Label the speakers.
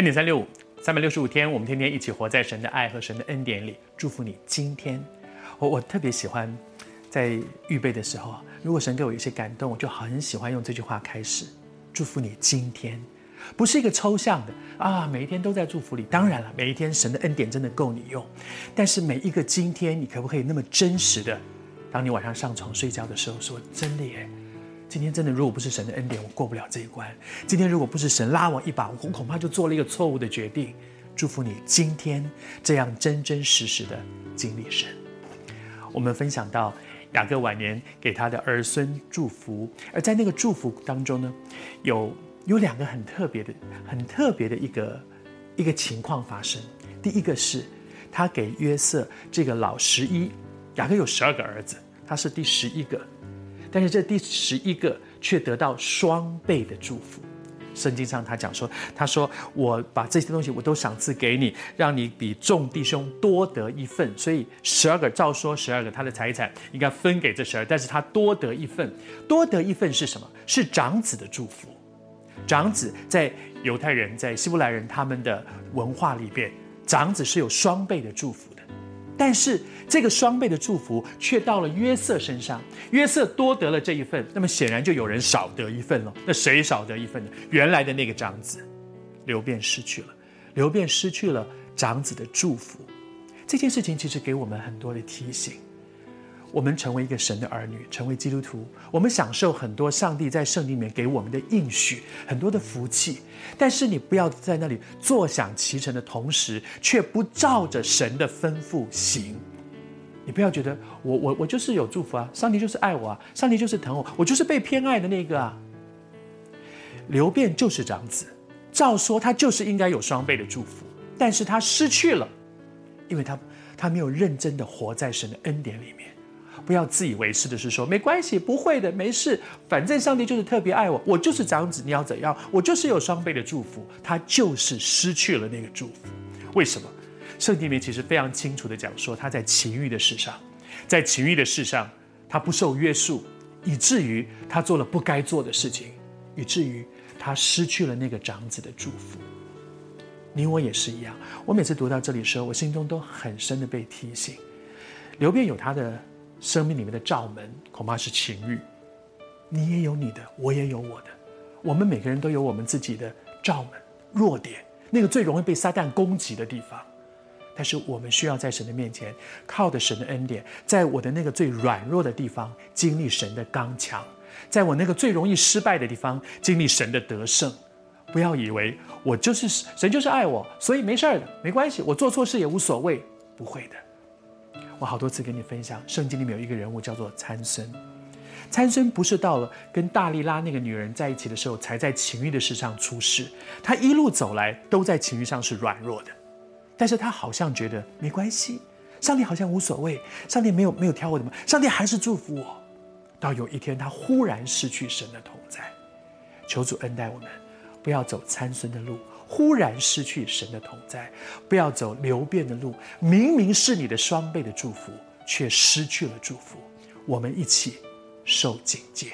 Speaker 1: 恩典三六五，三百六十五天，我们天天一起活在神的爱和神的恩典里。祝福你今天，我我特别喜欢在预备的时候，如果神给我一些感动，我就很喜欢用这句话开始。祝福你今天，不是一个抽象的啊，每一天都在祝福里。当然了，每一天神的恩典真的够你用，但是每一个今天，你可不可以那么真实的，当你晚上上床睡觉的时候说，真的耶。今天真的，如果不是神的恩典，我过不了这一关。今天如果不是神拉我一把，我恐怕就做了一个错误的决定。祝福你今天这样真真实实的经历神。我们分享到雅各晚年给他的儿孙祝福，而在那个祝福当中呢，有有两个很特别的、很特别的一个一个情况发生。第一个是他给约瑟这个老十一，雅各有十二个儿子，他是第十一个。但是这第十一个却得到双倍的祝福。圣经上他讲说：“他说我把这些东西我都赏赐给你，让你比众弟兄多得一份。所以十二个照说十二个他的财产应该分给这十二，但是他多得一份。多得一份是什么？是长子的祝福。长子在犹太人在希伯来人他们的文化里边，长子是有双倍的祝福的。”但是这个双倍的祝福却到了约瑟身上，约瑟多得了这一份，那么显然就有人少得一份了。那谁少得一份呢？原来的那个长子，刘辩失去了，刘辩失去了长子的祝福。这件事情其实给我们很多的提醒。我们成为一个神的儿女，成为基督徒，我们享受很多上帝在圣经里面给我们的应许，很多的福气。但是你不要在那里坐享其成的同时，却不照着神的吩咐行。你不要觉得我我我就是有祝福啊，上帝就是爱我啊，上帝就是疼我，我就是被偏爱的那个啊。流便就是长子，照说他就是应该有双倍的祝福，但是他失去了，因为他他没有认真的活在神的恩典里面。不要自以为是的是说没关系，不会的，没事，反正上帝就是特别爱我，我就是长子，你要怎样，我就是有双倍的祝福，他就是失去了那个祝福。为什么？圣经里面其实非常清楚的讲说，他在情欲的事上，在情欲的事上，他不受约束，以至于他做了不该做的事情，以至于他失去了那个长子的祝福。你我也是一样，我每次读到这里的时候，我心中都很深的被提醒，流便有他的。生命里面的罩门恐怕是情欲，你也有你的，我也有我的，我们每个人都有我们自己的罩门弱点，那个最容易被撒旦攻击的地方。但是我们需要在神的面前，靠着神的恩典，在我的那个最软弱的地方经历神的刚强，在我那个最容易失败的地方经历神的得胜。不要以为我就是神，就是爱我，所以没事儿的，没关系，我做错事也无所谓，不会的。我好多次跟你分享，圣经里面有一个人物叫做参孙。参孙不是到了跟大利拉那个女人在一起的时候，才在情欲的事上出事。他一路走来都在情欲上是软弱的，但是他好像觉得没关系，上帝好像无所谓，上帝没有没有挑我的吗？上帝还是祝福我。到有一天，他忽然失去神的同在。求主恩待我们，不要走参孙的路。忽然失去神的同在，不要走流变的路。明明是你的双倍的祝福，却失去了祝福。我们一起受警戒。